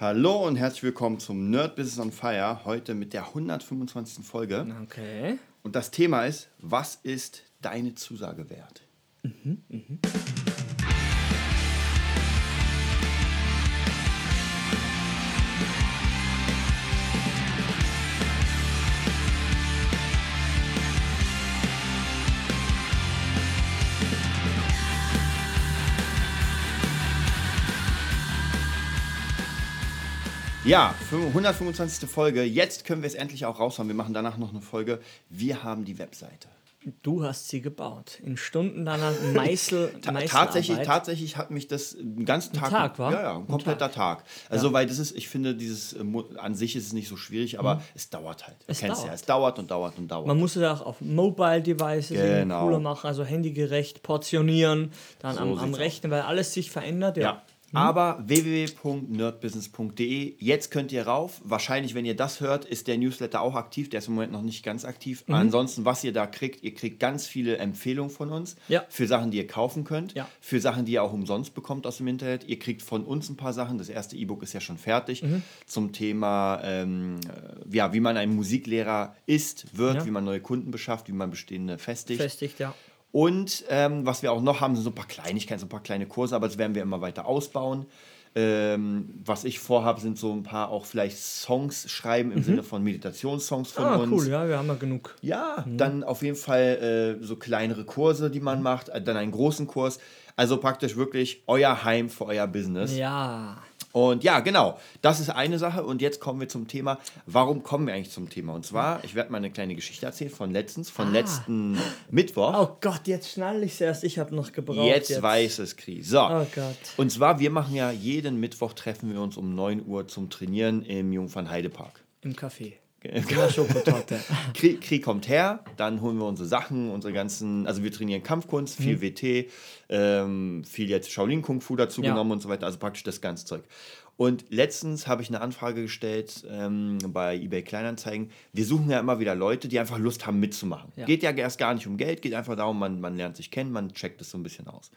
Hallo und herzlich willkommen zum Nerd Business on Fire. Heute mit der 125. Folge. Okay. Und das Thema ist: Was ist deine Zusage wert? Ja, 125. Folge. Jetzt können wir es endlich auch raushauen. Wir machen danach noch eine Folge. Wir haben die Webseite. Du hast sie gebaut. In stundenlanger Meißel. Tatsächlich, tatsächlich hat mich das den ganzen Tag. Tag, wa? Ja, ja, ein kompletter Tag. Also, weil das ist, ich finde, dieses äh, an sich ist es nicht so schwierig, aber es dauert halt. Du. Es kennst ja, dauert. es dauert und dauert und dauert. Man muss es auch auf Mobile Devices Genau. cooler machen, also handygerecht portionieren, dann So am, am Rechnen, weil alles sich verändert. Ja. Ja. Aber www.nerdbusiness.de, jetzt könnt ihr rauf. Wahrscheinlich, wenn ihr das hört, ist der Newsletter auch aktiv. Der ist im Moment noch nicht ganz aktiv. Mhm. Ansonsten, was ihr da kriegt, ihr kriegt ganz viele Empfehlungen von uns Ja. für Sachen, die ihr kaufen könnt, Ja. für Sachen, die ihr auch umsonst bekommt aus dem Internet. Ihr kriegt von uns ein paar Sachen. Das erste E-Book ist ja schon fertig Mhm. zum Thema, ähm, äh, ja, wie man ein Musiklehrer ist, wird, Ja. wie man neue Kunden beschafft, wie man bestehende festigt. Festigt, ja. Und ähm, was wir auch noch haben, sind so ein paar Kleinigkeiten, so ein paar kleine Kurse, aber das werden wir immer weiter ausbauen. Ähm, was ich vorhabe, sind so ein paar auch vielleicht Songs schreiben im Sinne von Meditationssongs von Mhm. Ah, uns. cool, ja, wir haben ja genug. Ja, dann auf jeden Fall äh, so kleinere Kurse, die man macht, äh, dann einen großen Kurs. Also praktisch wirklich euer Heim für euer Business. Ja. Und ja, genau, das ist eine Sache. Und jetzt kommen wir zum Thema. Warum kommen wir eigentlich zum Thema? Und zwar, ich werde mal eine kleine Geschichte erzählen von letztens, von letzten Mittwoch. Oh Gott, jetzt schnall ich es erst. Ich habe noch gebraucht. Jetzt, weiß es Kri. So. Oh Gott. Und zwar, wir machen ja jeden Mittwoch treffen wir uns um 9 Uhr zum Trainieren im Jungfernheidepark. Im Café. In der Schokotorte. Kri Krieg kommt her, dann holen wir unsere Sachen, unsere ganzen, also wir trainieren Kampfkunst, viel Mhm. WT, ähm, viel jetzt Shaolin Kung Fu dazu Ja. genommen und so weiter, also praktisch das ganze Zeug. Und letztens habe ich eine Anfrage gestellt ähm, bei eBay Kleinanzeigen. Wir suchen ja immer wieder Leute, die einfach Lust haben mitzumachen. Ja. Geht ja erst gar nicht um Geld, geht einfach darum, man, man lernt sich kennen, man checkt es so ein bisschen aus.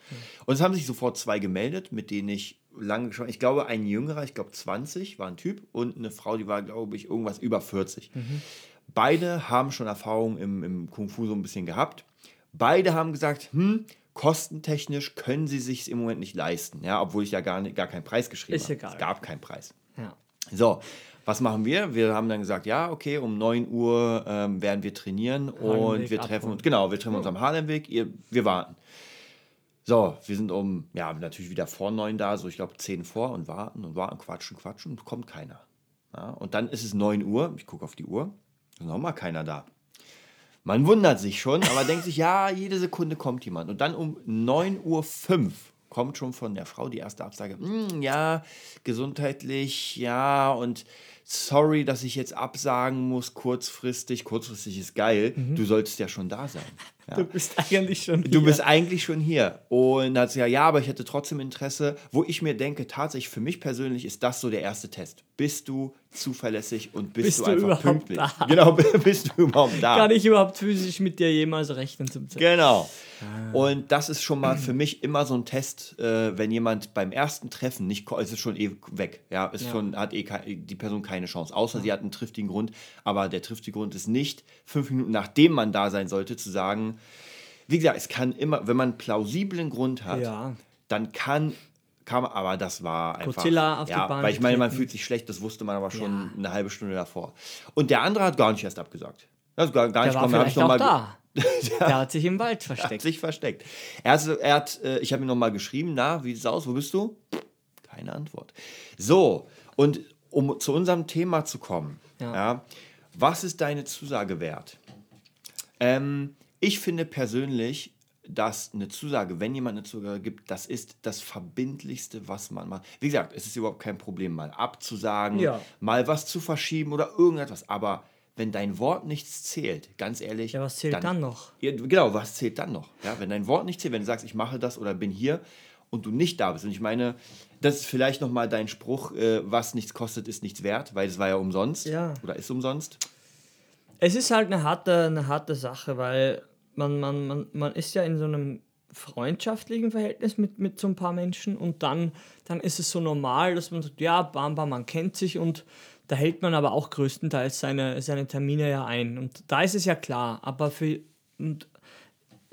Und es haben sich sofort zwei gemeldet, mit denen ich lange schon, ich glaube ein jüngerer, ich glaube 20 war ein Typ und eine Frau, die war glaube ich irgendwas über 40. Beide haben schon Erfahrung im, im Kung Fu so ein bisschen gehabt. Beide haben gesagt, hm, kostentechnisch können sie sich im Moment nicht leisten, ja, obwohl ich ja gar, nicht, gar keinen Preis geschrieben Ist habe. egal. Es gab keinen Preis. Ja. So, was machen wir? Wir haben dann gesagt, ja, okay, um 9 Uhr ähm, werden wir trainieren und wir treffen uns, genau, wir treffen uns am Harlemweg, ihr, wir warten. So, wir sind um, ja, natürlich wieder vor 9 da, so ich glaube 10 vor und warten und warten, quatschen, quatschen und kommt keiner. Ja, und dann ist es 9 Uhr, ich gucke auf die Uhr, ist nochmal keiner da. Man wundert sich schon, aber denkt sich, ja, jede Sekunde kommt jemand. Und dann um 9.05 Uhr kommt schon von der Frau die erste Absage. "Hm, ja, gesundheitlich, ja, und sorry, dass ich jetzt absagen muss, kurzfristig. Kurzfristig ist geil, du solltest ja schon da sein. Ja. Du bist eigentlich schon. Du hier. bist eigentlich schon hier. Und dann hat sie ja, ja, aber ich hätte trotzdem Interesse. Wo ich mir denke, tatsächlich für mich persönlich ist das so der erste Test. Bist du zuverlässig und bist, Bist du du einfach überhaupt pünktlich? da? Genau, bist du überhaupt da? Kann ich überhaupt physisch mit dir jemals rechnen zum Zeitpunkt? Genau. Ah. Und das ist schon mal für mich immer so ein Test, äh, wenn jemand beim ersten Treffen nicht, es ist schon eh weg, ja, ist Ja. schon, hat eh die Person keine Chance, außer sie hat einen triftigen Grund, aber der triftige Grund ist nicht, fünf Minuten nachdem man da sein sollte, zu sagen, wie gesagt, es kann immer, wenn man einen plausiblen Grund hat, Ja. dann kann, man, aber das war einfach, Godzilla auf die ja, Bahn weil ich meine, man fühlt sich schlecht, das wusste man aber schon Ja. eine halbe Stunde davor. Und der andere hat gar nicht erst abgesagt. Das gar, gar Der nicht war ich vielleicht auch da. Der hat sich im Wald hat versteckt. sich versteckt. Er hat, er hat äh, ich habe ihm nochmal geschrieben, na, wie sieht es aus, wo bist du? Keine Antwort. So, und um zu unserem Thema zu kommen, ja. Ja. was ist deine Zusage wert? Ähm, ich finde persönlich, dass eine Zusage, wenn jemand eine Zusage gibt, das ist das Verbindlichste, was man macht. Wie gesagt, es ist überhaupt kein Problem, mal abzusagen, Ja. mal was zu verschieben oder irgendetwas. Aber wenn dein Wort nichts zählt, ganz ehrlich. Ja, was zählt dann noch? Ja, genau, was zählt dann noch? Ja, wenn dein Wort nicht zählt, wenn du sagst, ich mache das oder bin hier und du nicht da bist. Und ich meine, das ist vielleicht nochmal dein Spruch, äh, was nichts kostet, ist nichts wert, weil es war ja umsonst Ja. oder ist umsonst. Es ist halt eine harte, eine harte Sache, weil man, man, man, man ist ja in so einem freundschaftlichen Verhältnis mit, mit so ein paar Menschen und dann, dann ist es so normal, dass man sagt, ja, bam, bam, man kennt sich und da hält man aber auch größtenteils seine, seine Termine ja ein. Und da ist es ja klar, aber für, und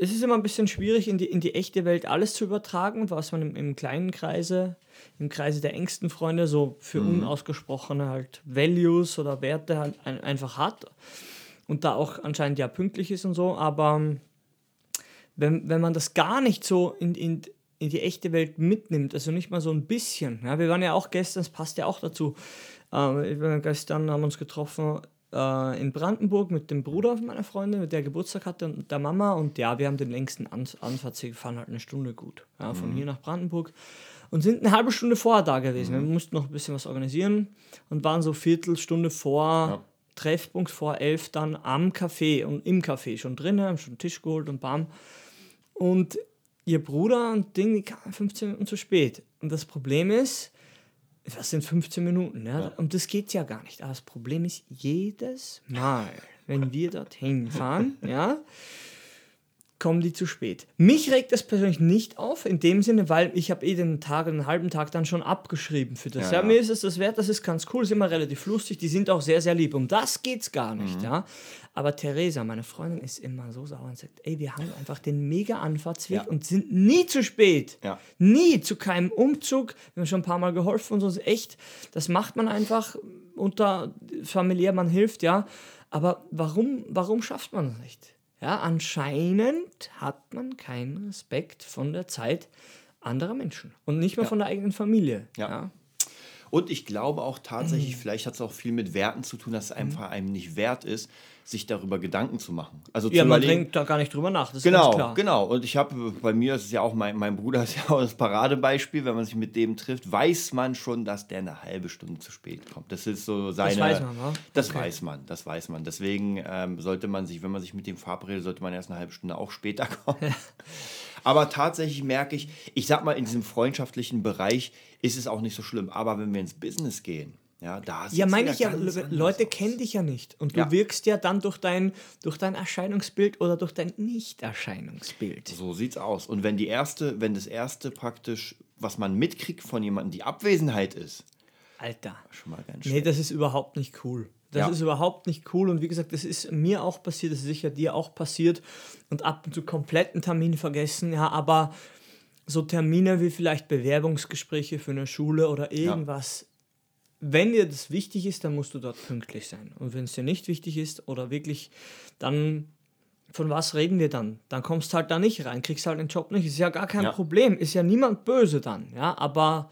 es ist immer ein bisschen schwierig, in die, in die echte Welt alles zu übertragen, was man im, im kleinen Kreise, im Kreise der engsten Freunde so für mhm. unausgesprochene halt Values oder Werte halt ein, einfach hat. Und da auch anscheinend ja pünktlich ist und so, aber wenn, wenn man das gar nicht so in, in, in die echte Welt mitnimmt, also nicht mal so ein bisschen. Ja, wir waren ja auch gestern, das passt ja auch dazu. Äh, gestern haben wir uns getroffen äh, in Brandenburg mit dem Bruder meiner Freundin, mit der Geburtstag hatte und der Mama. Und ja, wir haben den längsten An Anfahrtsweg gefahren, halt eine Stunde gut. Ja, von mhm. hier nach Brandenburg. Und sind eine halbe Stunde vorher da gewesen. Mhm. Wir mussten noch ein bisschen was organisieren und waren so Viertelstunde vor ja. Treffpunkt, vor elf dann am Café und im Café schon drin, haben schon einen Tisch geholt und bam. Und ihr Bruder und Ding, die kamen 15 Minuten zu spät. Und das Problem ist, das sind 15 Minuten, ja? ja. Und das geht ja gar nicht. Aber das Problem ist, jedes Mal, wenn wir dorthin fahren, ja, kommen die zu spät. Mich regt das persönlich nicht auf, in dem Sinne, weil ich habe eh den Tag, den halben Tag dann schon abgeschrieben für das. Ja, ja, mir ist es das wert, das ist ganz cool, ist immer relativ lustig, die sind auch sehr, sehr lieb. Um das geht's gar nicht, mhm. ja. Aber Theresa, meine Freundin, ist immer so sauer und sagt, ey, wir haben einfach den mega Anfahrtsweg ja. und sind nie zu spät. Nie zu keinem Umzug. Wir haben schon ein paar Mal geholfen und so. Echt, das macht man einfach unter familiär, man hilft, ja. Aber warum, warum schafft man das nicht? Ja, anscheinend hat man keinen Respekt von der Zeit anderer Menschen und nicht mehr ja. von der eigenen Familie. Ja. ja. Und ich glaube auch tatsächlich, mhm. vielleicht hat es auch viel mit Werten zu tun, dass es einfach mhm. einem nicht wert ist, sich darüber Gedanken zu machen. Also ja, man denkt da gar nicht drüber nach. Das genau, genau. Und ich habe, bei mir ist es ja auch, mein, mein Bruder ist ja auch das Paradebeispiel, wenn man sich mit dem trifft, weiß man schon, dass der eine halbe Stunde zu spät kommt. Das ist so seine. Das weiß man, wa? Das okay. weiß man, das weiß man. Deswegen ähm, sollte man sich, wenn man sich mit dem verabredet, sollte man erst eine halbe Stunde auch später kommen. Aber tatsächlich merke ich, ich sag mal, in diesem freundschaftlichen Bereich ist es auch nicht so schlimm. Aber wenn wir ins Business gehen, ja, da ja meine ich ja, Leute kennen dich ja nicht. Und du ja. wirkst ja dann durch dein, durch dein Erscheinungsbild oder durch dein Nicht-Erscheinungsbild. So sieht's aus. Und wenn die erste, wenn das erste praktisch, was man mitkriegt von jemandem, die Abwesenheit ist. Alter. Schon mal ganz schön. Nee, das ist überhaupt nicht cool. Das ja. ist überhaupt nicht cool. Und wie gesagt, das ist mir auch passiert, das ist sicher dir auch passiert. Und ab und zu kompletten Termin vergessen, ja, aber so Termine wie vielleicht Bewerbungsgespräche für eine Schule oder irgendwas wenn dir das wichtig ist, dann musst du dort pünktlich sein. Und wenn es dir nicht wichtig ist oder wirklich, dann von was reden wir dann? Dann kommst halt da nicht rein, kriegst halt den Job nicht. Ist ja gar kein ja. Problem, ist ja niemand böse dann, ja, aber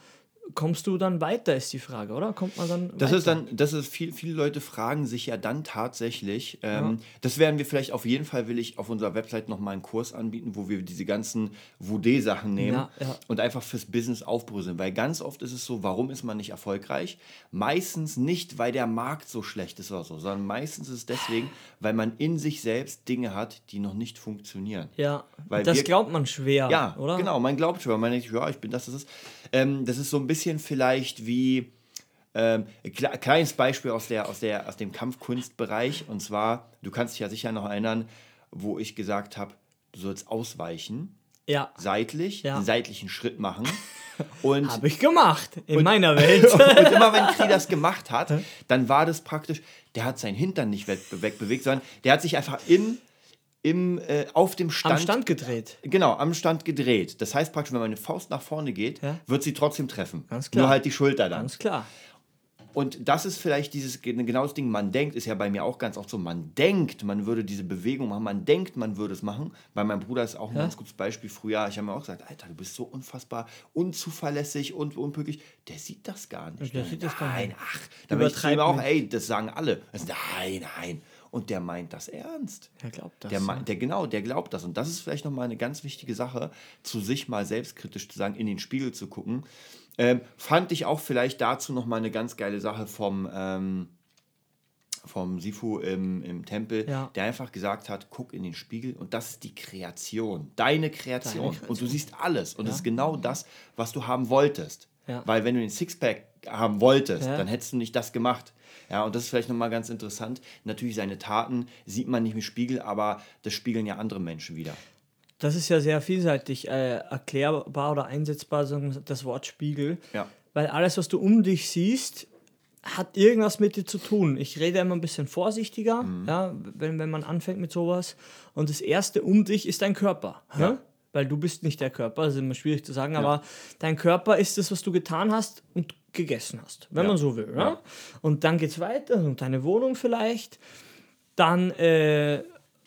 kommst du dann weiter, ist die Frage, oder? Kommt man dann Das weiter? ist dann, das ist viel, viele Leute fragen sich ja dann tatsächlich, ähm, ja. das werden wir vielleicht auf jeden Fall, will ich auf unserer Website nochmal einen Kurs anbieten, wo wir diese ganzen Voudet-Sachen nehmen ja, ja. und einfach fürs Business aufbröseln, weil ganz oft ist es so, warum ist man nicht erfolgreich? Meistens nicht, weil der Markt so schlecht ist oder so, sondern meistens ist es deswegen, weil man in sich selbst Dinge hat, die noch nicht funktionieren. Ja, weil das wir, glaubt man schwer, ja, oder? genau, man glaubt schwer, man denkt, ja, ich bin das, das ist, ähm, das ist so ein bisschen bisschen vielleicht wie ähm, kleines Beispiel aus, der, aus, der, aus dem Kampfkunstbereich. Und zwar, du kannst dich ja sicher noch erinnern, wo ich gesagt habe, du sollst ausweichen. Ja. Seitlich, ja. einen seitlichen Schritt machen. Habe ich gemacht, in und, meiner Welt. und immer wenn Kri das gemacht hat, dann war das praktisch, der hat seinen Hintern nicht wegbewegt, sondern der hat sich einfach in im, äh, auf dem Stand. Am Stand gedreht. Genau, am Stand gedreht. Das heißt praktisch, wenn man eine Faust nach vorne geht, ja? wird sie trotzdem treffen. Ganz klar. Nur halt die Schulter dann. Ganz klar. Und das ist vielleicht dieses genau das Ding, man denkt, ist ja bei mir auch ganz oft so, man denkt, man würde diese Bewegung machen, man denkt, man würde es machen. Bei meinem Bruder ist auch ein ja? ganz gutes Beispiel. Früher, ich habe mir auch gesagt, Alter, du bist so unfassbar unzuverlässig und unpünktlich. Der sieht das gar nicht. Der sieht das gar nicht. Ach, da ich auch, ey, das sagen alle. Das, nein, nein und der meint das ernst. Der glaubt das. Der, meint, der genau, der glaubt das. Und das ist vielleicht nochmal eine ganz wichtige Sache, zu sich mal selbstkritisch zu sagen, in den Spiegel zu gucken. Ähm, fand ich auch vielleicht dazu nochmal eine ganz geile Sache vom, ähm, vom Sifu im, im Tempel, ja. der einfach gesagt hat, guck in den Spiegel und das ist die Kreation, deine Kreation. Deine Kreation. Und du siehst alles und es ja. ist genau das, was du haben wolltest. Ja. Weil wenn du den Sixpack haben wolltest, dann hättest du nicht das gemacht. Ja, und das ist vielleicht nochmal ganz interessant. Natürlich, seine Taten sieht man nicht im Spiegel, aber das spiegeln ja andere Menschen wieder. Das ist ja sehr vielseitig äh, erklärbar oder einsetzbar, das Wort Spiegel. Ja. Weil alles, was du um dich siehst, hat irgendwas mit dir zu tun. Ich rede immer ein bisschen vorsichtiger, Mhm. ja, wenn, wenn man anfängt mit sowas. Und das Erste um dich ist dein Körper. Ja. Ja. Weil du bist nicht der Körper, das ist immer schwierig zu sagen, aber dein Körper ist das, was du getan hast und gegessen hast, wenn Ja. man so will. Ja? Ja. Und dann geht es weiter, und deine Wohnung vielleicht, dann äh,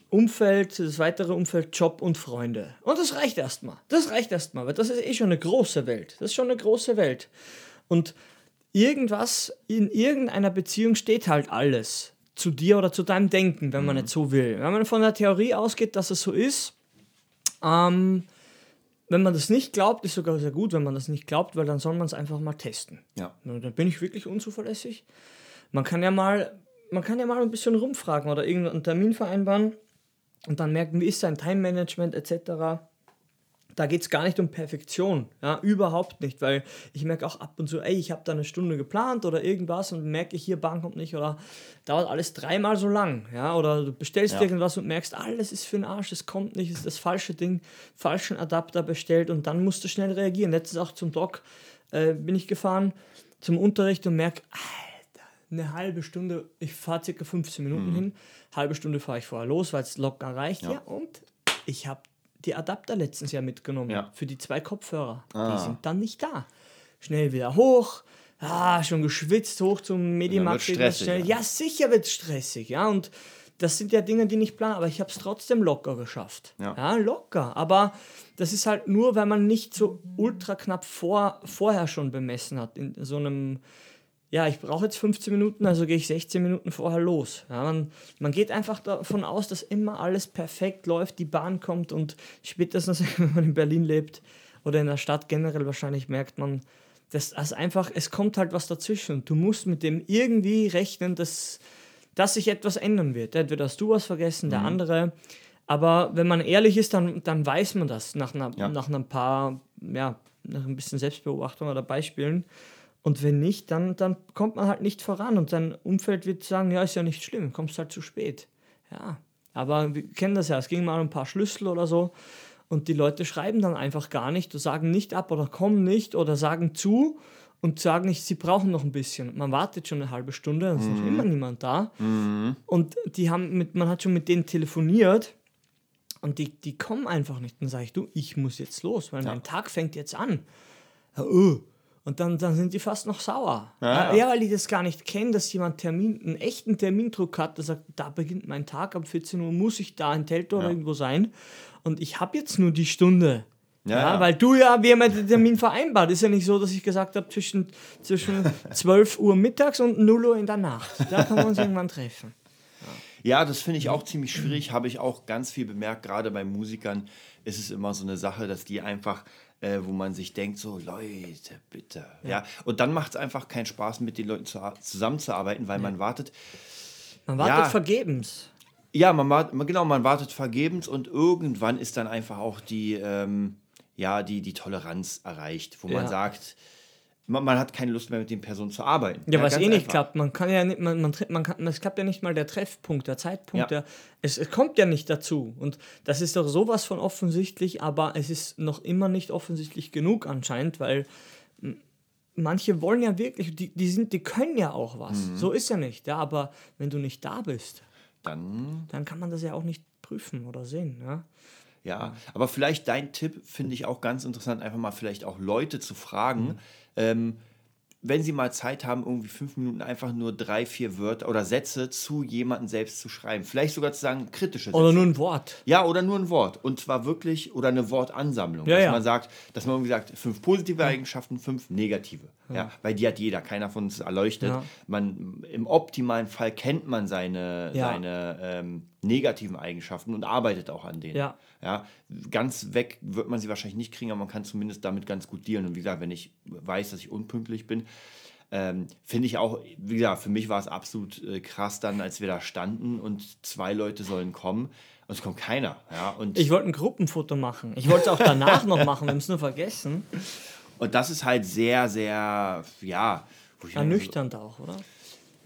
Umfeld, das weitere Umfeld, Job und Freunde. Und das reicht erstmal. Das reicht erstmal, weil das ist eh schon eine große Welt. Das ist schon eine große Welt. Und irgendwas in irgendeiner Beziehung steht halt alles zu dir oder zu deinem Denken, wenn man nicht so will. Wenn man von der Theorie ausgeht, dass es so ist, ähm, wenn man das nicht glaubt, ist sogar sehr gut, wenn man das nicht glaubt, weil dann soll man es einfach mal testen. Ja. Na, Dann bin ich wirklich unzuverlässig. Man kann ja mal, man kann ja mal ein bisschen rumfragen oder irgendeinen Termin vereinbaren und dann merken, wie ist sein Time-Management etc. Da geht es gar nicht um Perfektion, ja, überhaupt nicht, weil ich merke auch ab und zu, ey, ich habe da eine Stunde geplant oder irgendwas und merke, hier Bahn kommt nicht oder dauert alles dreimal so lang, ja, oder du bestellst Ja. irgendwas und merkst, alles ist für den Arsch, es kommt nicht, es ist das falsche Ding, falschen Adapter bestellt und dann musst du schnell reagieren. Letztens auch zum Doc äh, bin ich gefahren zum Unterricht und merke, Alter, eine halbe Stunde, ich fahre circa 15 Minuten hin, halbe Stunde fahre ich vorher los, weil es locker reicht, ja, Ja. und ich habe die Adapter letztens ja mitgenommen Ja. für die zwei Kopfhörer. Ah. Die sind dann nicht da. Schnell wieder hoch, ah, schon geschwitzt, hoch zum Medimarkt. stressig, schnell. ja. Ja, sicher wird es stressig, ja, und das sind ja Dinge, die nicht planen, aber ich habe es trotzdem locker geschafft. Ja. locker. Aber das ist halt nur, weil man nicht so ultra knapp vor, vorher schon bemessen hat. In so einem, ja, ich brauche jetzt 15 Minuten, also gehe ich 16 Minuten vorher los. Ja, man, man geht einfach davon aus, dass immer alles perfekt läuft, die Bahn kommt und spätestens, wenn man in Berlin lebt oder in der Stadt generell wahrscheinlich merkt man, dass das einfach, es kommt halt was dazwischen. Du musst mit dem irgendwie rechnen, dass, dass sich etwas ändern wird. Entweder hast du was vergessen, der andere. Aber wenn man ehrlich ist, dann, dann weiß man das nach, einer, Ja. nach ein paar, ja, nach ein bisschen Selbstbeobachtung oder Beispielen. Und wenn nicht, dann, dann kommt man halt nicht voran und dein Umfeld wird sagen, ja, ist ja nicht schlimm, kommst halt zu spät. Ja, aber wir kennen das ja, es ging mal um ein paar Schlüssel oder so und die Leute schreiben dann einfach gar nicht, sagen nicht ab oder kommen nicht oder sagen zu und sagen nicht, sie brauchen noch ein bisschen. Man wartet schon eine halbe Stunde, es ist noch immer niemand da und die haben mit, man hat schon mit denen telefoniert und die, die kommen einfach nicht. Dann sage ich, du, ich muss jetzt los, weil Ja. mein Tag fängt jetzt an. Oh. Und dann, dann sind die fast noch sauer. Ja, Ja, ja. weil die das gar nicht kennen, dass jemand Termin, einen echten Termindruck hat, der sagt, da beginnt mein Tag, ab 14 Uhr muss ich da in Teltow oder Ja. irgendwo sein. Und ich habe jetzt nur die Stunde. Ja, Ja, weil du ja, wir haben ja den Termin vereinbart. Ist ja nicht so, dass ich gesagt habe, zwischen, zwischen 12 Uhr mittags und 0 Uhr in der Nacht. Da können wir uns irgendwann treffen. Ja, das finde ich auch ziemlich schwierig. Habe ich auch ganz viel bemerkt. Gerade bei Musikern ist es immer so eine Sache, dass die einfach, äh, wo man sich denkt, so Leute, bitte. Ja. Und dann macht es einfach keinen Spaß, mit den Leuten zu, zusammenzuarbeiten, weil man wartet. Man wartet Ja. vergebens. Ja, man wartet, genau, man wartet vergebens und irgendwann ist dann einfach auch die, ähm, ja, die, die Toleranz erreicht, wo man Ja. sagt, man, man hat keine Lust mehr mit den Personen zu arbeiten. Ja, was ganz eh nicht einfach. klappt. Man kann ja nicht, man, man, man kann, es klappt ja nicht mal der Treffpunkt, der Zeitpunkt, Ja. der, es, es kommt ja nicht dazu. Und das ist doch sowas von offensichtlich, aber es ist noch immer nicht offensichtlich genug anscheinend, weil manche wollen ja wirklich, die, die sind, die können ja auch was. Mhm. So ist ja nicht, ja, aber wenn du nicht da bist, Dann dann kann man das ja auch nicht prüfen oder sehen, ja. Ja, aber vielleicht dein Tipp finde ich auch ganz interessant, einfach mal vielleicht auch Leute zu fragen, ähm, wenn sie mal Zeit haben, irgendwie fünf Minuten einfach nur drei, vier Wörter oder Sätze zu jemandem selbst zu schreiben. Vielleicht sogar zu sagen, kritische Sätze. Oder nur ein Wort. Ja, oder nur ein Wort. Und zwar wirklich, oder eine Wortansammlung. Ja, dass ja. man sagt, dass man irgendwie sagt, fünf positive Eigenschaften, fünf negative. Ja. weil die hat jeder, keiner von uns erleuchtet. Ja. Man, Im optimalen Fall kennt man seine, Ja. seine ähm, negativen Eigenschaften und arbeitet auch an denen. Ja. Ja, ganz weg wird man sie wahrscheinlich nicht kriegen, aber man kann zumindest damit ganz gut dealen. Und wie gesagt, wenn ich weiß, dass ich unpünktlich bin, ähm, finde ich auch, wie gesagt, für mich war es absolut äh, krass dann, als wir da standen und zwei Leute sollen kommen und es kommt keiner. Ja, und, Ich wollte ein Gruppenfoto machen. Ich wollte es auch danach noch machen, wir haben es nur vergessen. Und das ist halt sehr, sehr, ja, so- Ernüchternd auch, oder?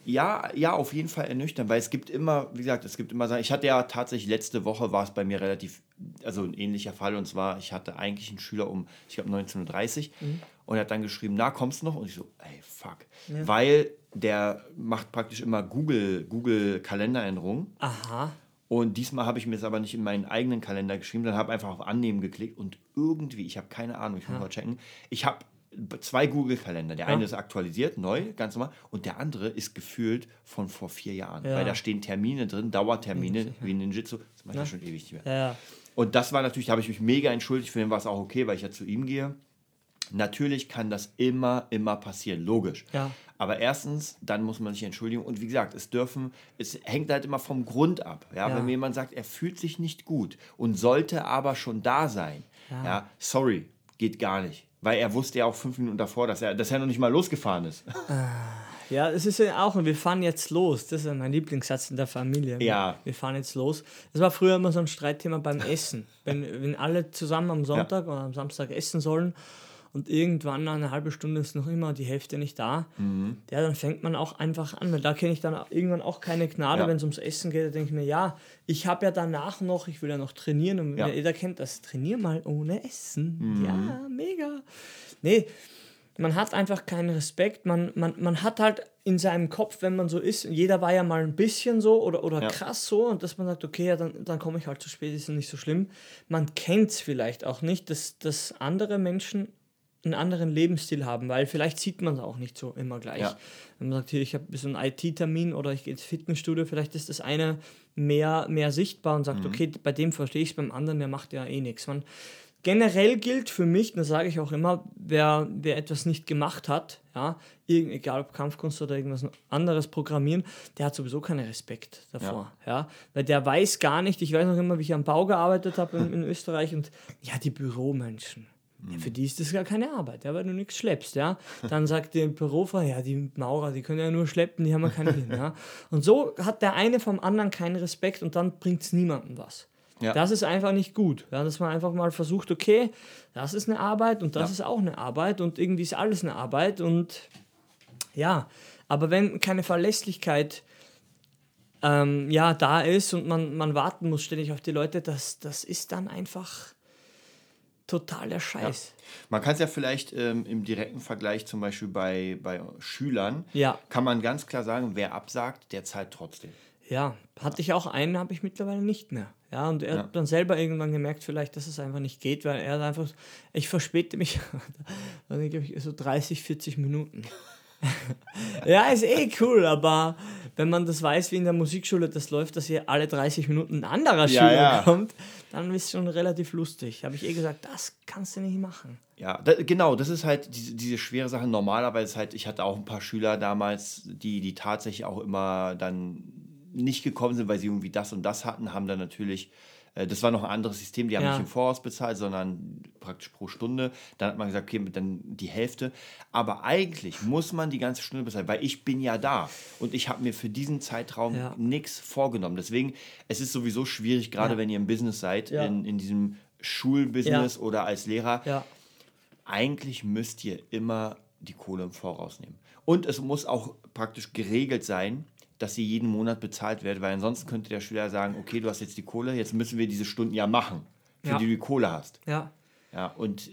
Ja, ja, auf jeden Fall ernüchternd, weil es gibt immer, wie gesagt, es gibt immer Sachen. Ich hatte ja tatsächlich letzte Woche war es bei mir relativ, also ein ähnlicher Fall und zwar, ich hatte eigentlich einen Schüler um, ich glaube 19.30 Uhr und er hat dann geschrieben, na, kommst du noch? Und ich so, ey, fuck. Weil der macht praktisch immer Google, Google Kalenderänderungen. Aha. Und diesmal habe ich mir es aber nicht in meinen eigenen Kalender geschrieben, dann habe einfach auf Annehmen geklickt und irgendwie, ich habe keine Ahnung, ich muss mal checken, ich habe zwei Google-Kalender. Der eine ist aktualisiert, neu, ganz normal, und der andere ist gefühlt von vor vier Jahren. Ja. Weil da stehen Termine drin, Dauertermine, wie in Ninjitsu. Das mache ich ja schon ewig nicht mehr. Ja, ja. Und das war natürlich, da habe ich mich mega entschuldigt, für den war es auch okay, weil ich ja zu ihm gehe. Natürlich kann das immer, immer passieren, logisch. Ja. Aber erstens, dann muss man sich entschuldigen. Und wie gesagt, es dürfen, es hängt halt immer vom Grund ab. Ja? Ja. Wenn mir jemand sagt, er fühlt sich nicht gut und sollte aber schon da sein, ja, sorry, geht gar nicht. Weil er wusste ja auch fünf Minuten davor, dass er, dass er noch nicht mal losgefahren ist. Ja, es ist ja auch, und wir fahren jetzt los. Das ist ja mein Lieblingssatz in der Familie. Ja. Wir fahren jetzt los. Das war früher immer so ein Streitthema beim Essen. wenn, wenn alle zusammen am Sonntag oder am Samstag essen sollen und irgendwann nach einer halben Stunde ist noch immer die Hälfte nicht da, Mhm. ja, dann fängt man auch einfach an. Weil da kenne ich dann irgendwann auch keine Gnade, Ja. wenn es ums Essen geht. Da denke ich mir, ja, ich habe ja danach noch, ich will ja noch trainieren. Und Ja. jeder kennt das, trainier mal ohne Essen. Mhm. Ja, mega. Nee, man hat einfach keinen Respekt. Man, man, man hat halt in seinem Kopf, wenn man so ist, jeder war ja mal ein bisschen so oder, oder Ja. krass so und dass man sagt, okay, ja, dann, dann komme ich halt zu spät, ist ja nicht so schlimm. Man kennt es vielleicht auch nicht, dass, dass andere Menschen einen anderen Lebensstil haben, weil vielleicht sieht man es auch nicht so immer gleich. Ja. Wenn man sagt, hier, ich habe so einen IT-Termin oder ich gehe ins Fitnessstudio, vielleicht ist das eine mehr, mehr sichtbar und sagt, Mhm. okay, bei dem verstehe ich es, beim anderen, der macht ja eh nichts. Man, generell gilt für mich, das sage ich auch immer, wer, wer etwas nicht gemacht hat, ja, egal ob Kampfkunst oder irgendwas anderes programmieren, der hat sowieso keinen Respekt davor. Ja. Weil der weiß gar nicht, ich weiß noch immer, wie ich am Bau gearbeitet habe in, in Österreich und ja, die Büromenschen. Ja, für die ist das gar keine Arbeit, ja, weil du nichts schleppst, ja. Dann sagt der Bürofrau, ja, die Maurer, die können ja nur schleppen, die haben ja keinen Hirn, ja. Und so hat der eine vom anderen keinen Respekt und dann bringt es niemandem was. Ja. Das ist einfach nicht gut. Ja, dass man einfach mal versucht, okay, das ist eine Arbeit und das Ja. ist auch eine Arbeit und irgendwie ist alles eine Arbeit und ja, aber wenn keine Verlässlichkeit ähm, ja, da ist und man, man warten muss ständig auf die Leute, das, das ist dann einfach total der Scheiß. Man kann es ja vielleicht ähm, im direkten Vergleich zum Beispiel bei, bei Schülern, Ja. kann man ganz klar sagen, wer absagt, der zahlt trotzdem. Ja, hatte ich auch einen, habe ich mittlerweile nicht mehr. Ja, und er Ja. hat dann selber irgendwann gemerkt, vielleicht, dass es einfach nicht geht, weil er einfach, ich verspäte mich, dann glaube ich, so 30, 40 Minuten. ja, ist eh cool, aber wenn man das weiß, wie in der Musikschule das läuft, dass hier alle 30 Minuten ein anderer Ja, Schüler ja. kommt, dann ist es schon relativ lustig. Habe ich eh gesagt, das kannst du nicht machen. Ja, da, genau, das ist halt diese, diese schwere Sache. Normalerweise halt, ich hatte auch ein paar Schüler damals, die, die tatsächlich auch immer dann nicht gekommen sind, weil sie irgendwie das und das hatten, haben dann natürlich, das war noch ein anderes System, die haben Ja. nicht im Voraus bezahlt, sondern praktisch pro Stunde. Dann hat man gesagt, okay, dann die Hälfte. Aber eigentlich muss man die ganze Stunde bezahlen, weil ich bin ja da und ich habe mir für diesen Zeitraum Ja. nichts vorgenommen. Deswegen, es ist sowieso schwierig, gerade Ja. wenn ihr im Business seid, in, in diesem Schulbusiness oder als Lehrer, eigentlich müsst ihr immer die Kohle im Voraus nehmen. Und es muss auch praktisch geregelt sein, dass ihr jeden Monat bezahlt werdet, weil ansonsten könnte der Schüler sagen, okay, du hast jetzt die Kohle, jetzt müssen wir diese Stunden ja machen, für Ja. die du die Kohle hast. ja, Ja, und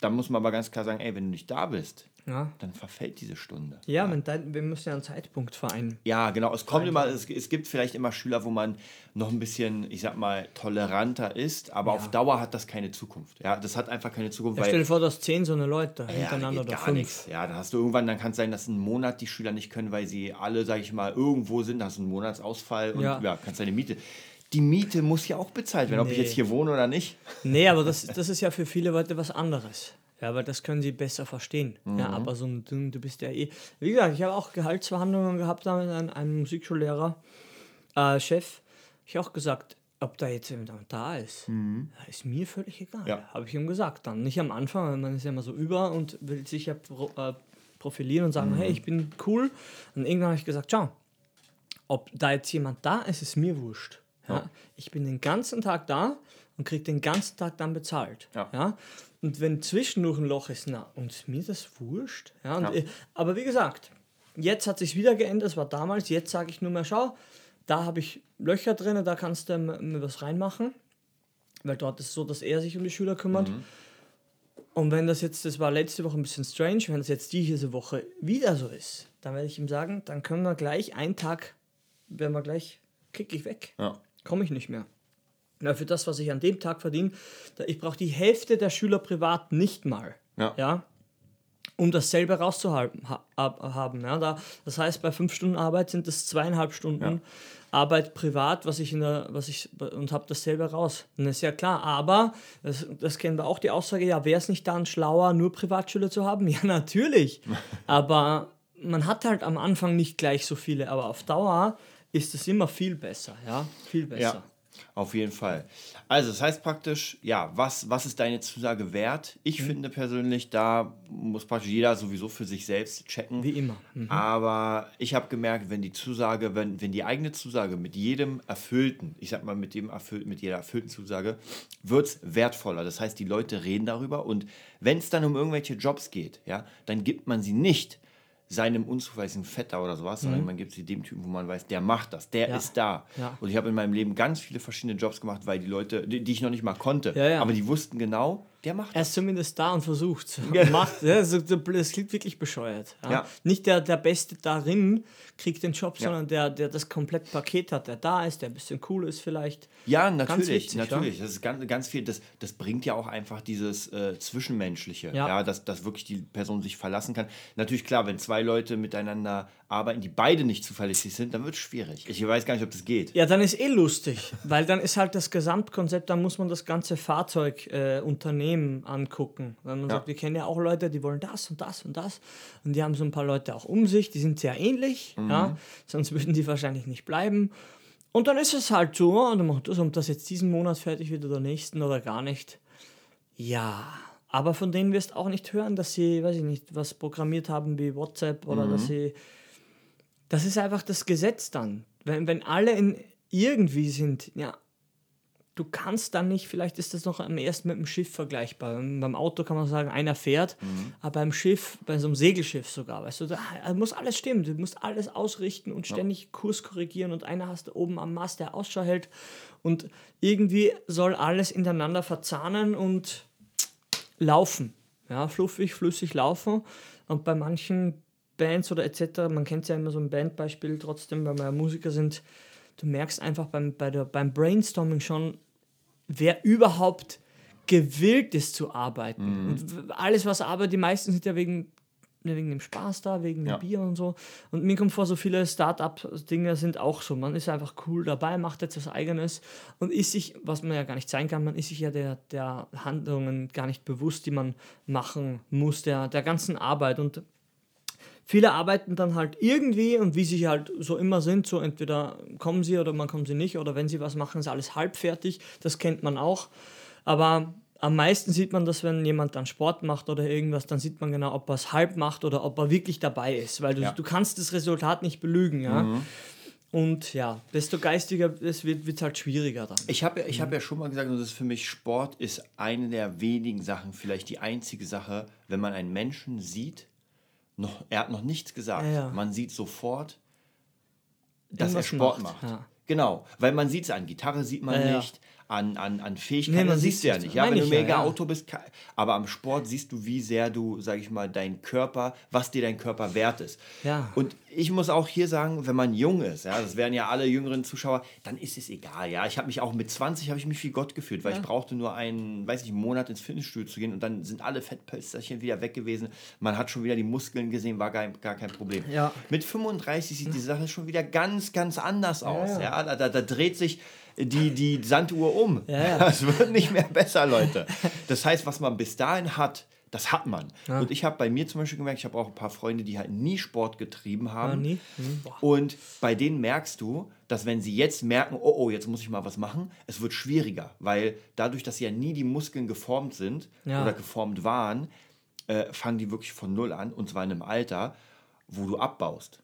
da muss man aber ganz klar sagen, ey, wenn du nicht da bist, ja. dann verfällt diese Stunde. Ja, wenn dein, wir müssen ja einen Zeitpunkt vereinen. Ja, genau. Es kommt immer, es, es gibt vielleicht immer Schüler, wo man noch ein bisschen, ich sag mal, toleranter ist, aber auf Dauer hat das keine Zukunft. Ja, das hat einfach keine Zukunft, Ja, stell dir vor, du hast zehn so eine Leute Ja, hintereinander oder gar fünf. nichts. Ja, da hast du irgendwann, dann kann es sein, dass einen Monat die Schüler nicht können, weil sie alle, sag ich mal, irgendwo sind, da hast du einen Monatsausfall und ja, Ja. kannst deine Miete. Die Miete muss ja auch bezahlt werden, ob ich Nee. jetzt hier wohne oder nicht. Nee, aber das, das ist ja für viele Leute was anderes. Ja, weil das können sie besser verstehen. Mhm. Ja, aber so ein Ding, du bist ja eh. Wie gesagt, ich habe auch Gehaltsverhandlungen gehabt da mit einem, Musikschullehrer, äh, Chef. Ich habe auch gesagt, ob da jetzt jemand da ist, ja, ist mir völlig egal. Mhm. Ja. Habe ich ihm gesagt. Dann nicht am Anfang, weil man ist ja immer so über und will sich ja pro, äh, profilieren und sagen, Mhm. hey, ich bin cool. Und irgendwann habe ich gesagt, schau, ob da jetzt jemand da ist, ist mir wurscht. Ja? Ja. Ich bin den ganzen Tag da und kriege den ganzen Tag dann bezahlt. Ja. Und wenn zwischendurch ein Loch ist, na, und ist mir das wurscht. Ja? Ja. äh, Aber wie gesagt, Jetzt hat sich wieder geändert, das war damals. Jetzt sage ich nur mehr, schau, da habe ich Löcher drin, da kannst du mir was reinmachen. Weil dort ist es so, dass er sich um die Schüler kümmert. Mhm. Und wenn das jetzt, das war letzte Woche ein bisschen strange, wenn das jetzt diese Woche wieder so ist, dann werde ich ihm sagen, dann können wir gleich einen Tag, werden wir gleich, kick ich weg. Ja. Komme ich nicht mehr. Na, für das, was ich an dem Tag verdiene, ich brauche die Hälfte der Schüler privat nicht mal. Ja. ja um das selber rauszuhalten ha, ab, haben. Ja, da, das heißt, bei fünf Stunden Arbeit sind das zweieinhalb Stunden Ja. Arbeit privat, was ich in der, was ich und habe das selber raus. Und das ist ja klar. Aber das, das kennen wir auch die Aussage, ja, wäre es nicht dann schlauer, nur Privatschüler zu haben? Ja, natürlich. aber man hat halt am Anfang nicht gleich so viele, aber auf Dauer ist es immer viel besser, ja, viel besser. Ja, auf jeden Fall. Also, das heißt praktisch, ja, was, was ist deine Zusage wert? Ich Mhm. finde persönlich, da muss praktisch jeder sowieso für sich selbst checken. Wie immer. Mhm. Aber ich habe gemerkt, wenn die Zusage, wenn, wenn die eigene Zusage mit jedem erfüllten, ich sag mal mit dem erfüllten, mit jeder erfüllten Zusage, wird es wertvoller. Das heißt, die Leute reden darüber und wenn es dann um irgendwelche Jobs geht, ja, dann gibt man sie nicht seinem unzuverlässigen Vetter oder sowas, sondern man gibt sie dem Typen, wo man weiß, der macht das, der Mhm. Ja. ist da. Ja. Und ich habe in meinem Leben ganz viele verschiedene Jobs gemacht, weil die Leute, die, die ich noch nicht mal konnte, ja. aber die wussten genau, der macht Er das. ist zumindest da und versucht. Ja. Macht, das klingt wirklich bescheuert. Ja. Ja. Nicht der, der Beste darin kriegt den Job, sondern der, der das komplett Paket hat, der da ist, der ein bisschen cool ist vielleicht. Ja, natürlich, witzig, natürlich. Das ist ganz, ganz viel, das, das bringt ja auch einfach dieses äh, Zwischenmenschliche, ja, Ja. dass, dass wirklich die Person sich verlassen kann. Natürlich, klar, wenn zwei Leute miteinander arbeiten, die beide nicht zuverlässig sind, dann wird es schwierig. Ich weiß gar nicht, ob das geht. Ja, dann ist eh lustig, weil dann ist halt das Gesamtkonzept, da muss man das ganze Fahrzeugunternehmen äh, angucken. Weil man Ja. sagt, wir kennen ja auch Leute, die wollen das und das und das. Und die haben so ein paar Leute auch um sich, die sind sehr ähnlich, Mhm. ja, sonst würden die wahrscheinlich nicht bleiben. Und dann ist es halt so, und dann macht das, ob das jetzt diesen Monat fertig wird oder nächsten oder gar nicht. Ja, aber von denen wirst du auch nicht hören, dass sie, weiß ich nicht, was programmiert haben wie WhatsApp oder dass sie. Das ist einfach das Gesetz dann. Wenn, wenn alle in irgendwie sind, ja, du kannst dann nicht, vielleicht ist das noch am ersten mit dem Schiff vergleichbar. Beim Auto kann man sagen, einer fährt, aber beim Schiff, bei so einem Segelschiff sogar, weißt du, da da muss alles stimmen. Du musst alles ausrichten und ständig Kurs korrigieren und einer hast du oben am Mast, der Ausschau hält und irgendwie soll alles ineinander verzahnen und laufen. Ja, fluffig, flüssig laufen. Und bei manchen Bands oder etc., man kennt ja immer so ein Bandbeispiel trotzdem, weil wir ja Musiker sind, du merkst einfach beim, bei der, beim Brainstorming schon, wer überhaupt gewillt ist zu arbeiten. Und w- alles, was arbeitet, die meisten sind ja wegen, ne, wegen dem Spaß da, wegen Ja. dem Bier und so. Und mir kommt vor, so viele Start-up-Dinge sind auch so. Man ist einfach cool dabei, macht jetzt was Eigenes und ist sich, was man ja gar nicht sein kann, man ist sich ja der, der Handlungen gar nicht bewusst, die man machen muss, der, der ganzen Arbeit. Und viele arbeiten dann halt irgendwie und wie sie halt so immer sind, so entweder kommen sie oder man kommt sie nicht oder wenn sie was machen, ist alles halbfertig. Das kennt man auch. Aber am meisten sieht man das, wenn jemand dann Sport macht oder irgendwas, dann sieht man genau, ob er es halb macht oder ob er wirklich dabei ist, weil du, Ja. du kannst das Resultat nicht belügen, ja. Und ja, desto geistiger es wird, wird es halt schwieriger dann. Ich habe ich hab ja schon mal gesagt, und das ist für mich, Sport ist eine der wenigen Sachen, vielleicht die einzige Sache, wenn man einen Menschen sieht, noch, er hat noch nichts gesagt, Ja, ja. man sieht sofort, dass er Irgendwas Sport macht, macht. ja. Genau, weil man sieht es an Gitarre sieht man nicht, an, an, an Fähigkeiten Nee, man siehst du ja nicht. Ja, wenn du ja, mega ja. Auto bist, aber am Sport siehst du, wie sehr du, sag ich mal, dein Körper, was dir dein Körper wert ist. Ja. Und ich muss auch hier sagen, wenn man jung ist, ja, das wären ja alle jüngeren Zuschauer, dann ist es egal. Ja, ich habe mich auch mit 20 habe ich mich wie Gott gefühlt, weil ich brauchte nur einen, weiß nicht, einen Monat ins Fitnessstudio zu gehen und dann sind alle Fettpölsterchen wieder weg gewesen. Man hat schon wieder die Muskeln gesehen, war gar, gar kein Problem. Ja. Mit 35 sieht die Sache schon wieder ganz, ganz anders aus. Ja, ja. Da, da, da dreht sich die, die Sanduhr um. Ja, ja. Das wird nicht mehr besser, Leute. Das heißt, was man bis dahin hat, das hat man. Und ich habe bei mir zum Beispiel gemerkt, ich habe auch ein paar Freunde, die halt nie Sport getrieben haben. Ah, nie? Hm, boah. Und bei denen merkst du, dass wenn sie jetzt merken, oh, oh, jetzt muss ich mal was machen, es wird schwieriger, weil dadurch, dass ja nie die Muskeln geformt sind Ja. oder geformt waren, äh, fangen die wirklich von Null an und zwar in einem Alter, wo du abbaust.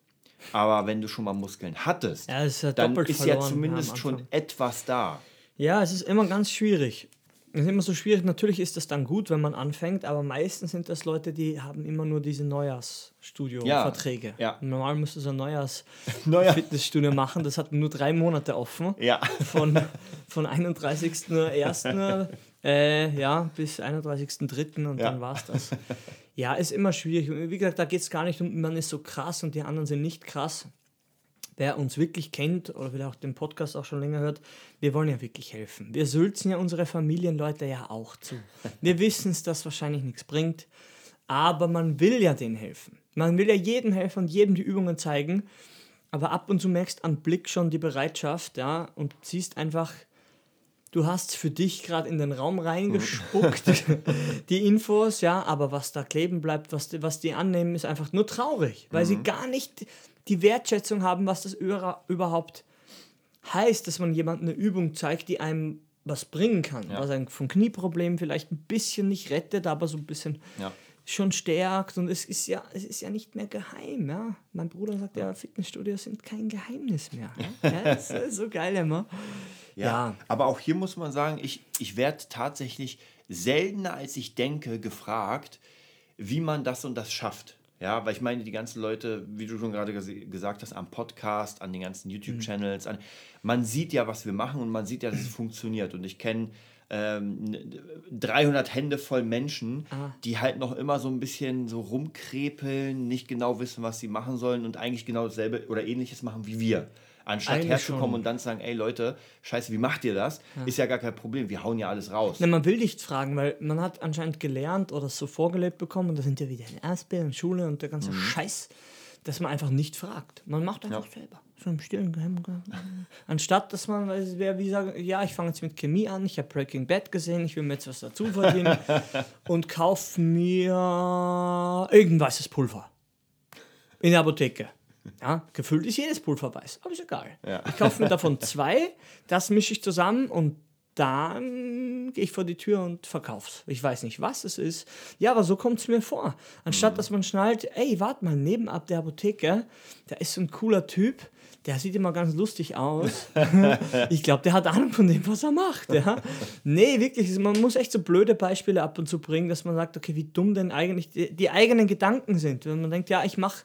Aber wenn du schon mal Muskeln hattest, Ja, es ist ja dann ist ja zumindest schon etwas da. Ja, es ist immer ganz schwierig. Das ist immer so schwierig. Natürlich ist das dann gut, wenn man anfängt, aber meistens sind das Leute, die haben immer nur diese Neujahrsstudio-Verträge. Ja, ja. Normal müsste so ein Neujahr- Neujahrs-Fitnessstudio machen. Das hat nur drei Monate offen. Ja. Von, von 31.01. Äh, ja, bis 31.03. und dann war es das. Ja, ist immer schwierig. Wie gesagt, da geht es gar nicht um, man ist so krass und die anderen sind nicht krass. Wer uns wirklich kennt oder vielleicht auch den Podcast auch schon länger hört, wir wollen ja wirklich helfen. Wir sülzen ja unsere Familienleute ja auch zu. Wir wissen es, dass wahrscheinlich nichts bringt, aber man will ja denen helfen. Man will ja jedem helfen und jedem die Übungen zeigen, aber ab und zu merkst an Blick schon die Bereitschaft, ja, und siehst einfach, du hast für dich gerade in den Raum reingespuckt, die Infos, ja, aber was da kleben bleibt, was die, was die annehmen, ist einfach nur traurig, weil sie gar nicht die Wertschätzung haben, was das über, überhaupt heißt, dass man jemandem eine Übung zeigt, die einem was bringen kann, Ja. was einen von Knieproblemen vielleicht ein bisschen nicht rettet, aber so ein bisschen Ja. Schon stärkt und es ist ja, es ist ja nicht mehr geheim, ja. Mein Bruder sagt ja, Fitnessstudios sind kein Geheimnis mehr. Ja, ja das ist so geil immer. Ja. Ja. Aber auch hier muss man sagen, ich, ich werde tatsächlich seltener als ich denke gefragt, wie man das und das schafft. Ja, weil ich meine, die ganzen Leute, wie du schon gerade gesagt hast, am Podcast, an den ganzen YouTube-Channels, an, man sieht ja, was wir machen und man sieht ja, dass es funktioniert. Und ich kenne ähm, 300 Hände voll Menschen, Ah. die halt noch immer so ein bisschen so rumkrepeln, nicht genau wissen, was sie machen sollen und eigentlich genau dasselbe oder ähnliches machen wie wir. Anstatt Eigentlich herzukommen schon. und dann zu sagen, ey Leute, scheiße, wie macht ihr das? Ist ja gar kein Problem, wir hauen ja alles raus. Ne, man will nicht fragen, weil man hat anscheinend gelernt oder so vorgelebt bekommen und da sind ja wieder in Ausbildung, Schule und der ganze Scheiß, dass man einfach nicht fragt. Man macht einfach selber. So im stillen Geheim. Anstatt, dass man, es wäre wie sagen, ja, ich fange jetzt mit Chemie an, ich habe Breaking Bad gesehen, ich will mir jetzt was dazu verdienen und kaufe mir irgendein weißes Pulver. In der Apotheke. Ja, gefüllt ist jedes Pulver weiß, aber ist egal. Ja. Ich kaufe mir davon zwei, das mische ich zusammen und dann gehe ich vor die Tür und verkauf's. Ich weiß nicht, was es ist. Ja, aber so kommt es mir vor. Anstatt, dass man schnallt, ey, warte mal, nebenab der Apotheke, da ist so ein cooler Typ, der sieht immer ganz lustig aus. ich glaube, der hat Ahnung von dem, was er macht. Ja? Nee, wirklich, man muss echt so blöde Beispiele ab und zu bringen, dass man sagt, okay, wie dumm denn eigentlich die, die eigenen Gedanken sind. Wenn man denkt, ja, ich mach,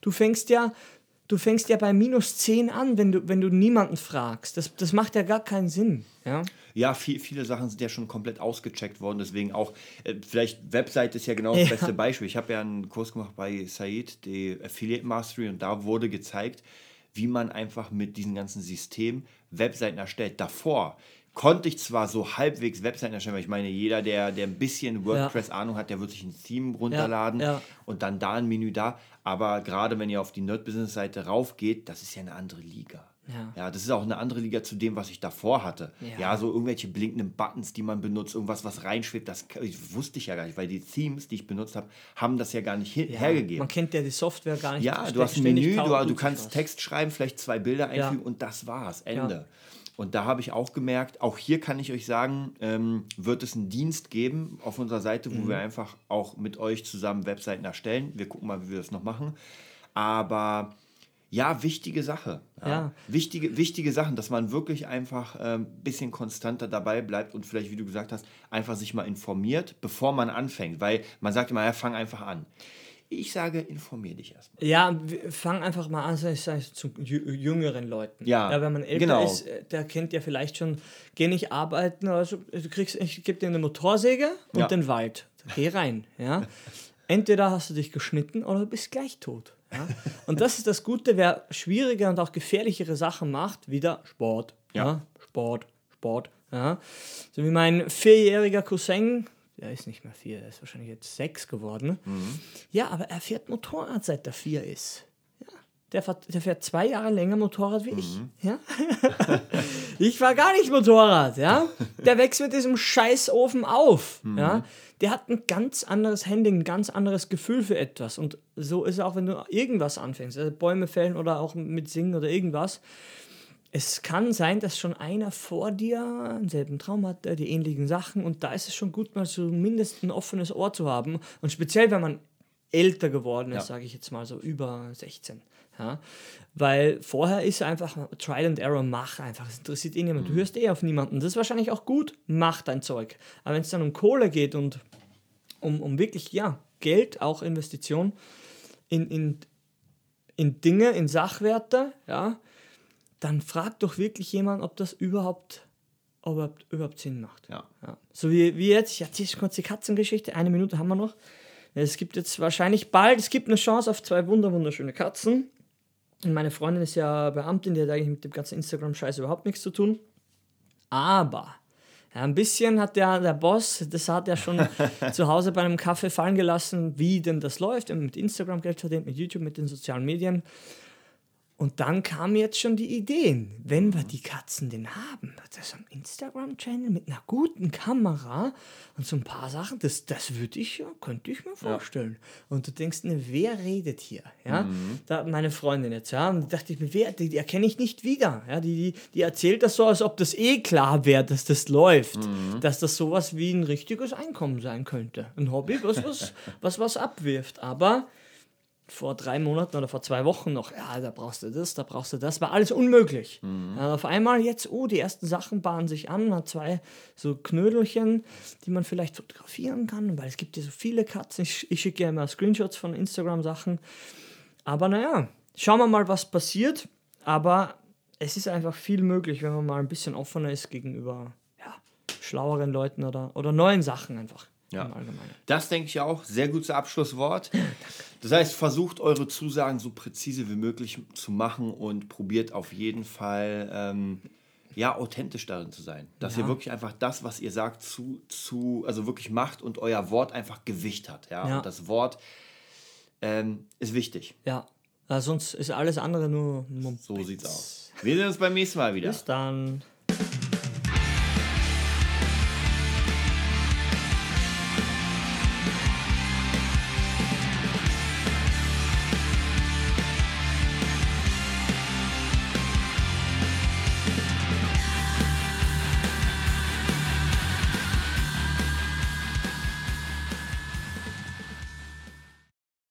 du fängst ja, du fängst ja bei minus 10 an, wenn du, wenn du niemanden fragst. Das, das macht ja gar keinen Sinn. Ja? Ja, viel, viele Sachen sind ja schon komplett ausgecheckt worden, deswegen auch, äh, vielleicht Website ist ja genau das Ja. beste Beispiel. Ich habe ja einen Kurs gemacht bei Said, die Affiliate Mastery, und da wurde gezeigt, wie man einfach mit diesem ganzen System Webseiten erstellt. Davor konnte ich zwar so halbwegs Webseiten erstellen, weil ich meine, jeder, der, der ein bisschen WordPress-Ahnung hat, der wird sich ein Theme runterladen ja. und dann da ein Menü da. Aber gerade wenn ihr auf die Nerd-Business-Seite raufgeht, das ist ja eine andere Liga. Ja. Ja, das ist auch eine andere Liga zu dem, was ich davor hatte. Ja. Ja, so irgendwelche blinkenden Buttons, die man benutzt, irgendwas, was reinschwebt, das wusste ich ja gar nicht, weil die Themes, die ich benutzt habe, haben das ja gar nicht hin- hergegeben. Man kennt ja die Software gar nicht. Ja, du hast ein Menü, du, du kannst was. Text schreiben, vielleicht zwei Bilder Ja. einfügen und das war's, Ende. Ja. Und da habe ich auch gemerkt, auch hier kann ich euch sagen, ähm, wird es einen Dienst geben auf unserer Seite, wo Mhm. wir einfach auch mit euch zusammen Webseiten erstellen. Wir gucken mal, wie wir das noch machen. Aber ja, wichtige Sache. Ja. Wichtige, wichtige Sachen, dass man wirklich einfach ein ähm, bisschen konstanter dabei bleibt und vielleicht, wie du gesagt hast, einfach sich mal informiert, bevor man anfängt. Weil man sagt immer, ja, fang einfach an. Ich sage, informier dich erstmal. Ja, fang einfach mal an, ich sag, zu jü- jüngeren Leuten. Ja, wenn man älter genau. ist, äh, der kennt ja vielleicht schon, geh nicht arbeiten, also du kriegst, ich gebe dir eine Motorsäge und Ja. den Wald. Geh rein, ja. Entweder hast du dich geschnitten oder du bist gleich tot. Ja? Und das ist das Gute, wer schwierige und auch gefährlichere Sachen macht, wieder Sport. Ja. Ja. Sport, Sport. Ja. So wie mein vierjähriger Cousin, der ist nicht mehr vier, der ist wahrscheinlich jetzt sechs geworden. Ja, aber er fährt Motorrad, seit er vier ist. Der, fährt, der fährt zwei Jahre länger Motorrad wie ich. Ja? ich war gar nicht Motorrad, ja. Der wächst mit diesem Scheißofen auf. Ja? Der hat ein ganz anderes Handling, ein ganz anderes Gefühl für etwas. Und so ist es auch, wenn du irgendwas anfängst, also Bäume fällen oder auch mit Singen oder irgendwas. Es kann sein, dass schon einer vor dir denselben Traum hat, die ähnlichen Sachen. Und da ist es schon gut, mal zumindest ein offenes Ohr zu haben. Und speziell, wenn man älter geworden ist, Ja. sage ich jetzt mal so über 16. Ja? Weil vorher ist einfach Trial and Error, mach einfach, es interessiert eh niemand, du hörst eh auf niemanden. Das ist wahrscheinlich auch gut, mach dein Zeug. Aber wenn es dann um Kohle geht und um, um wirklich, ja, Geld, auch Investition in, in, in Dinge, in Sachwerte, ja, dann frag doch wirklich jemanden, ob das überhaupt, überhaupt, überhaupt Sinn macht. Ja. Ja. So wie, wie jetzt, ich erzähle kurz die Katzengeschichte, eine Minute haben wir noch. Es gibt jetzt wahrscheinlich bald, es gibt eine Chance auf zwei wunder wunderschöne Katzen. Und meine Freundin ist ja Beamtin, die hat eigentlich mit dem ganzen Instagram-Scheiß überhaupt nichts zu tun. Aber ja, ein bisschen hat der, der Boss, das hat er schon zu Hause bei einem Kaffee fallen gelassen, wie denn das läuft. Mit Instagram Geld verdient, mit YouTube, mit den sozialen Medien. Und dann kamen jetzt schon die Ideen, wenn wir die Katzen denn haben, das am Instagram-Channel mit einer guten Kamera und so ein paar Sachen, das, das würde ich ja, könnte ich mir vorstellen. Und du denkst, ne, wer redet hier? Ja, da meine Freundin jetzt, ja, und da dachte ich mir, wer, die, die erkenne ich nicht wieder. Ja, die, die, die erzählt das so, als ob das eh klar wäre, dass das läuft, dass das sowas wie ein richtiges Einkommen sein könnte. Ein Hobby, was was, was, was abwirft. Aber vor drei Monaten oder vor zwei Wochen noch, ja, da brauchst du das, da brauchst du das, war alles unmöglich. Ja, auf einmal jetzt, oh, die ersten Sachen bahnen sich an, man hat zwei so Knödelchen, die man vielleicht fotografieren kann, weil es gibt ja so viele Katzen. Ich, ich schicke ja immer Screenshots von Instagram-Sachen. Aber naja, schauen wir mal, was passiert. Aber es ist einfach viel möglich, wenn man mal ein bisschen offener ist gegenüber ja, schlaueren Leuten oder, oder neuen Sachen einfach Ja. Das denke ich auch. Sehr gutes Abschlusswort. Das heißt, versucht eure Zusagen so präzise wie möglich zu machen und probiert auf jeden Fall ähm, ja, authentisch darin zu sein. Dass Ja. ihr wirklich einfach das, was ihr sagt, zu, zu, also wirklich macht und euer Wort einfach Gewicht hat. Ja? Ja. Und das Wort ähm, ist wichtig. Ja, äh, sonst ist alles andere nur Mumpitz. So sieht's aus. Wir sehen uns beim nächsten Mal wieder. Bis dann.